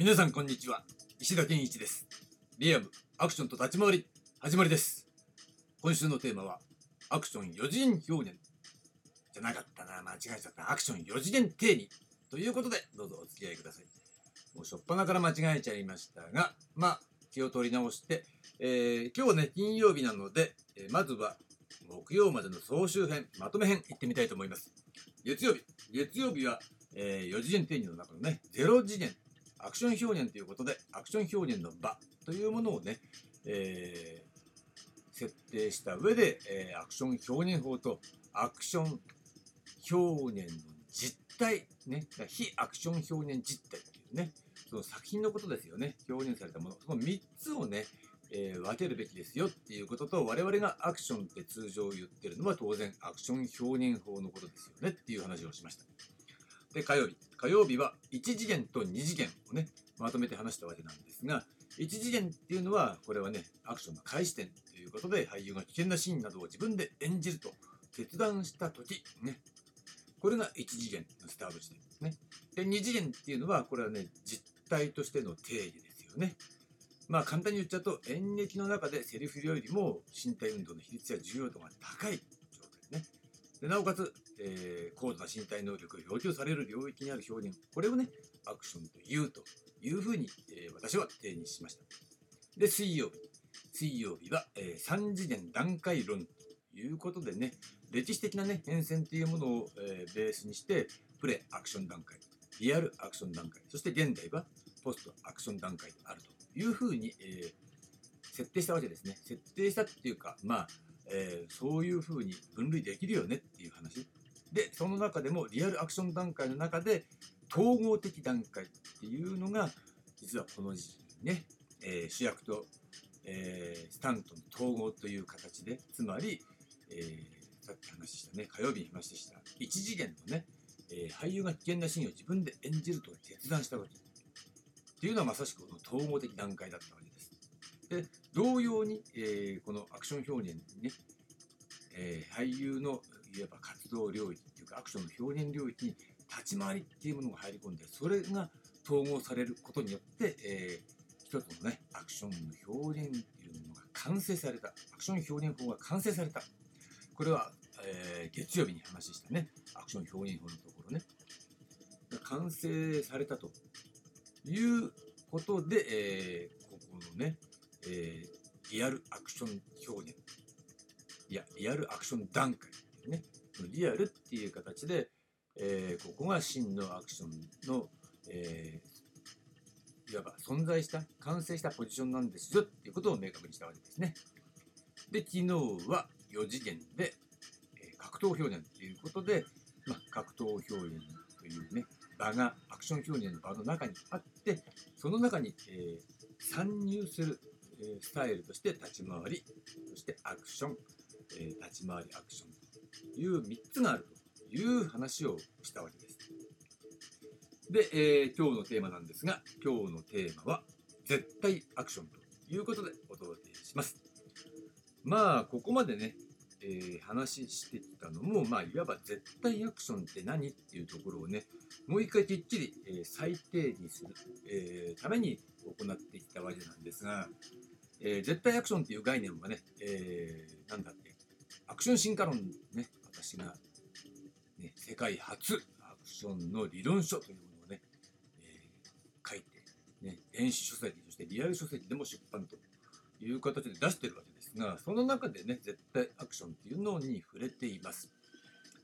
皆さんこんにちは。石田健一です。リアムアクションと立ち回り始まりです。今週のテーマはアクション4次元表現。じゃなかったな。間違えちゃった。アクション4次元定義ということでどうぞお付き合いください。もうしょっぱなから間違えちゃいましたがまあ気を取り直して、えー、今日ね金曜日なので、えー、まずは木曜までの総集編まとめ編いってみたいと思います。月曜日。月曜日はえー、4次元定義の中のね、0次元、アクション表現ということで、アクション表現の場というものをね、えー、設定した上で、えー、アクション表現法とアクション表現の実態、ね、非アクション表現実態っていうね、その作品のことですよね、表現されたもの、その3つをね、えー、分けるべきですよっていうことと、我々がアクションって通常言ってるのは当然アクション表現法のことですよねっていう話をしました。で、火曜日。火曜日は1次元と2次元をね、まとめて話したわけなんですが、1次元っていうのは、これはね、アクションの開始点ということで、俳優が危険なシーンなどを自分で演じると決断した時、ね、これが1次元のスタート地点ですね。で、2次元っていうのは、これはね、実体としての定義ですよね。まあ簡単に言っちゃうと演劇の中でセリフよりも身体運動の比率や重要度が高い状態ですね。でなおかつ、えー、高度な身体能力が要求される領域にある表現、これをね、アクションと言うというふうに、えー、私は定義しました。で、水曜日。水曜日は、えー、3次元段階論ということでね、歴史的なね、変遷というものを、えー、ベースにして、プレアクション段階、リアルアクション段階、そして現代はポストアクション段階であるというふうに、えー、設定したわけですね。設定したっていうか、まあ、えー、そういうふうに分類できるよねっていう話。で、その中でもリアルアクション段階の中で統合的段階っていうのが、実はこの時期ね、えー、主役と、えー、スタントの統合という形で、つまり、えー、さっき話したね、火曜日に話した1次元のね、え俳優が危険なシーンを自分で演じると決断したわけ。っていうのはまさしくこの統合的段階だったわけで同様に、えー、このアクション表現にね、えー、俳優のいわば活動領域っていうかアクションの表現領域に立ち回りっていうものが入り込んでそれが統合されることによって、えー、一つのねアクションの表現っていうものが完成されたアクション表現法が完成された。これは、えー、月曜日に話したねアクション表現法のところね。完成されたということで、えー、ここのねえー、リアルアクション表現。いや、リアルアクション段階ね。リアルっていう形で、えー、ここが真のアクションの、えー、いわば存在した、完成したポジションなんですよっていうことを明確にしたわけですね。で、昨日は4次元で、え、格闘表現ということで、まあ、格闘表現というね、場がアクション表現の場の中にあって、その中に、えー、参入するえスタイルとして立ち回り、そしてアクション、え立ち回りアクションという3つがあるという話をしたわけです。で、え、今日のテーマなんですが、今日のテーマは絶対アクションということでお届けします。まあ、ここまでね、えー、話してきたのも、まあ、いわば絶対アクションって何っていうところをね、もう一回きっちり、えー、再定義する、えー、ために行ってきたわけなんですが、えー、絶対アクションっていう概念はね、えー、なんだって、アクション進化論ね、私が、ね、世界初アクションの理論書というものをね、えー、書いて、ね、電子書籍、そしてリアル書籍でも出版という形で出してるわけですが、その中でね、絶対アクションっていうのに触れています。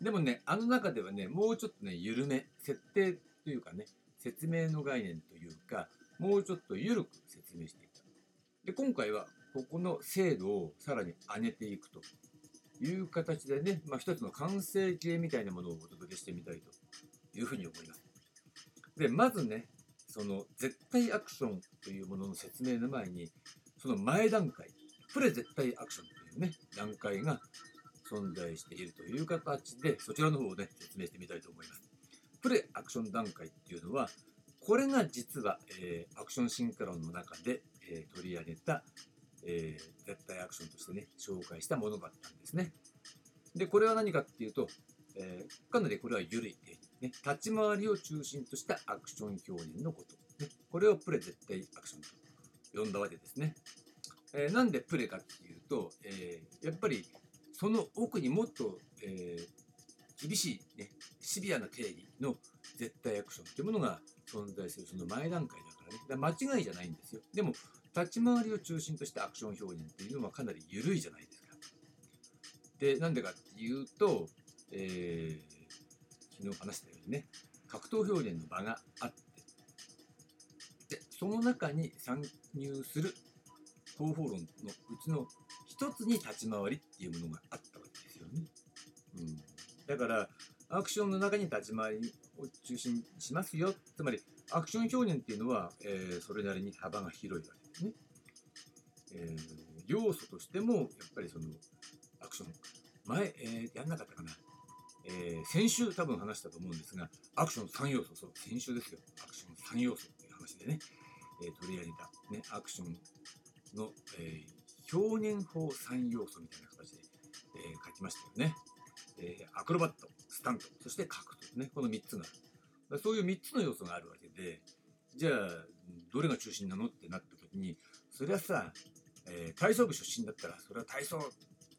でもね、あの中ではね、もうちょっとね、緩め、設定というかね、説明の概念というか、もうちょっと緩く説明していで、今回はここの精度をさらに上げていくという形でね、まあ、一つの完成形みたいなものをお届けしてみたいというふうに思います。で、まずね、その絶対アクションというものの説明の前に、その前段階、プレ絶対アクションというね、段階が存在しているという形で、そちらの方をね、説明してみたいと思います。プレアクション段階っていうのは、これが実は、えー、アクションシンクロンの中で、えー、取り上げた、えー、絶対アクションとしてね、紹介したものだったんですね。で、これは何かっていうと、えー、かなりこれは緩い定義、ね。立ち回りを中心としたアクション表現のこと。ね、これをプレ絶対アクションと呼んだわけですね。えー、なんでプレかっていうと、えー、やっぱりその奥にもっと、えー、厳しい、ね、シビアな定義の絶対アクションっていうものが存在するその前段階だからね。だから間違いじゃないんですよ。でも、立ち回りを中心としたアクション表現っていうのはかなり緩いじゃないですか。で、なんでかっていうと、えー、昨日話したようにね、格闘表現の場があって、で、その中に参入する方法論のうちの一つに立ち回りっていうものがあったわけですよね。うん、だから、アクションの中に立ち回りを中心にしますよ。つまり、アクション表現っていうのは、えー、それなりに幅が広いわけですね。えー、要素としても、やっぱりその、アクション、前、えー、やんなかったかな。えー、先週多分話したと思うんですが、アクション3要素、そう、先週ですよ。アクション3要素っていう話でね、えー、取り上げた、ね、アクションの、えー、表現法3要素みたいな形で、え、書きましたよね。え、アクロバット、スタント、そして格闘ね、この3つがある。そういう3つの要素があるわけで、じゃあ、どれが中心なのってなった時に、それはさ、えー、体操部出身だったら、それは体操、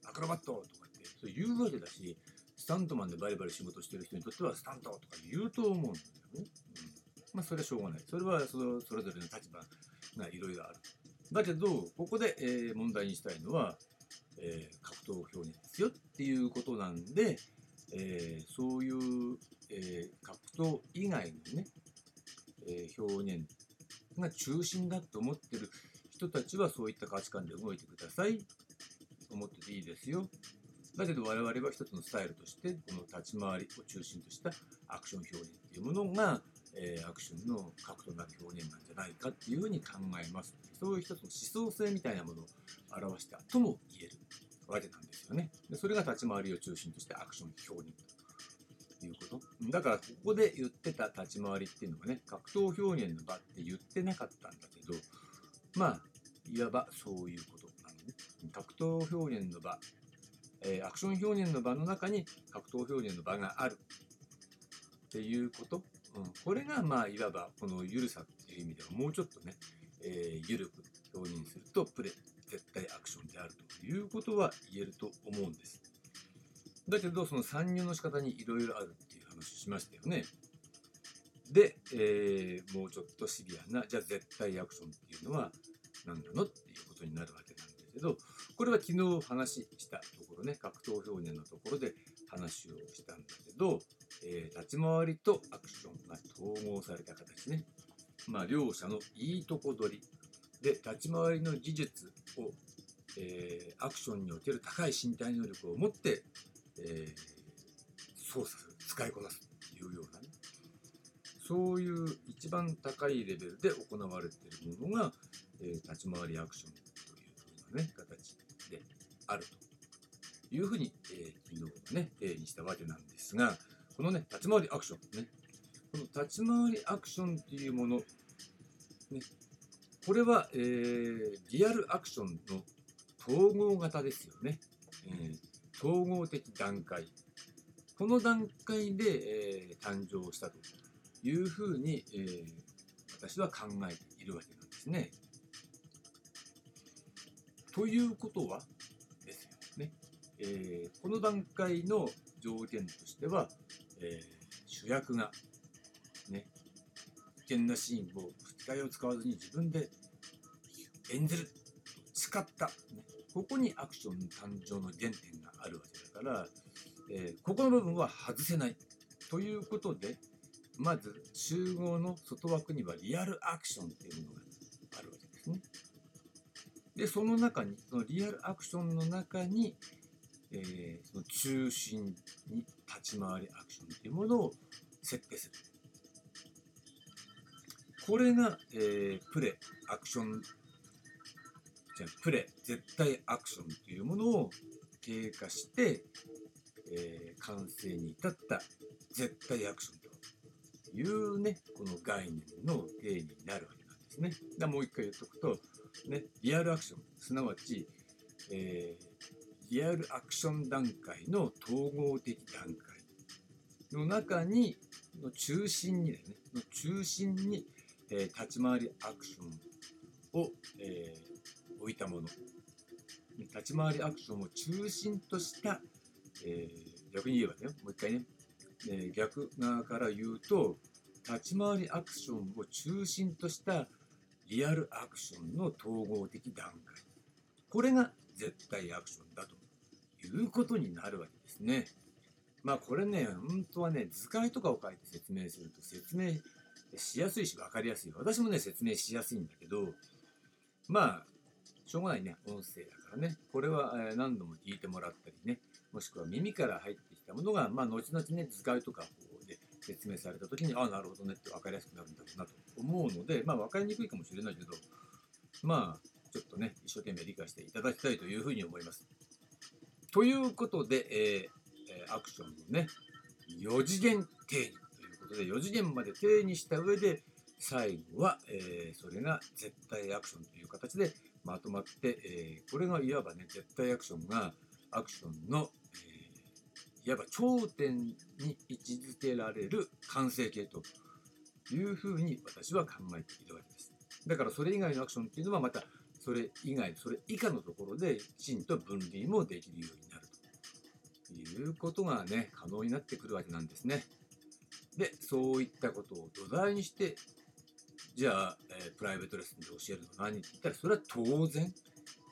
アクロバットとかってそう言うわけだし、スタントマンでバリバリ仕事してる人にとってはスタントとか言うと思うんだよね。うん、まあ、それはしょうがない。それはそのそれぞれの立場がいろいろある。だけど、ここで、えー、問題にしたいのは、えー、格闘表現ですよっていうことなんで、えー、そういう、え格闘以外のね、え表現が中心だと思ってる人たちはそういった価値観で動いてください。思ってていいですよ。だけど我々は一つのスタイルとして、この立ち回りを中心としたアクション表現っていうものが、えー、アクションの核となる表現なんじゃないかっていうふうに考えます。そういう一つの思想性みたいなものを表したとも言えるわけなんですよね。でそれが立ち回りを中心としてアクション表現ということ。だからここで言ってた立ち回りっていうのがね、格闘表現の場って言ってなかったんだけど、まあ、いわばそういうことなのね。格闘表現の場、えー、アクション表現の場の中に格闘表現の場があるっていうこと。うん、これが、まあ、いわばこの緩さっていう意味ではもうちょっとね、えー、緩く表現するとプレ絶対アクションであるということは言えると思うんです。だけど、その参入の仕方にいろいろあるっていう話しましたよね。で、えー、もうちょっとシビアな、じゃあ絶対アクションっていうのは何なのっていうことになるわけなんですけど、これは昨日話したところね、格闘表現のところで話をしたんだけど、えー、立ち回りとアクションが統合された形ね。まあ、両者のいいとこ取りで立ち回りの技術を、えー、アクションにおける高い身体能力を持って、えー、操作する使いこなすというようなね。そういう一番高いレベルで行われているものが、えー、立ち回りアクションというふうなね形であるというふうに、えー、昨日はね定義したわけなんですがこのね立ち回りアクションね。この立ち回りアクションっていうもの、ね、これは、えー、リアルアクションの統合型ですよね。えー、統合的段階。この段階で、えー、誕生したというふうに、えー、私は考えているわけなんですね。ということはですよね。えー、この段階の条件としては、え主役がね危険なシーンを吹き替えを使わずに自分で演じる誓った、ね、ここにアクション誕生の原点があるわけだから、えー、ここの部分は外せないということでまず集合の外枠にはリアルアクションっていうものがあるわけですね。でその中にそのリアルアクションの中に、えー、その中心に立ち回りアクションっていうものを設定する。これが、えー、プレ、アクション、じゃプレ、絶対アクションというものを経過して、えー、完成に至った絶対アクションというね、この概念の定義になるわけなんですね。だもう一回言っとくと、ね、リアルアクション、すなわち、えー、リアルアクション段階の統合的段階の中に、の中心にだよね、の中心にえー立ち回りアクションを、えー置いたもの。立ち回りアクションを中心とした、えー逆に言えばねもう一回ね、え逆側から言うと立ち回りアクションを中心としたリアルアクションの統合的段階。これが絶対アクションだということになるわけですね。まあこれね、本当はね、図解とかを書いて説明すると説明しやすいし分かりやすい。私もね、説明しやすいんだけど、まあ、しょうがないね、音声だからね。これは何度も聞いてもらったりね、もしくは耳から入ってきたものが、まあ後々ね、図解とかこうで説明された時に、ああ、なるほどねって分かりやすくなるんだろうなと思うので、まあ分かりにくいかもしれないけど、まあ、ちょっとね、一生懸命理解していただきたいというふうに思います。ということで、えーアクションのね、4次元定義ことで、4次元まで定義した上で、最後は、えーそれが絶対アクションという形でまとまって、えーこれがいわばね、絶対アクションがアクションの、えーいわば頂点に位置づけられる完成形というふうに私は考えているわけです。だからそれ以外のアクションっていうのはまたそれ以外、それ以下のところできちんと分離もできるようになるということがね、可能になってくるわけなんですね。で、そういったことを土台にして、じゃあ、えープライベートレッスンで教えるのは何って言ったら、それは当然、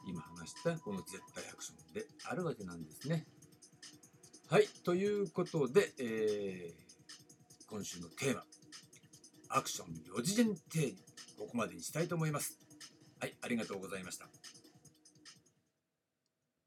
今話したこの絶対アクションであるわけなんですね。はい、ということで、えー今週のテーマ、アクション4次元定義、ここまでにしたいと思います。はい、ありがとうございました。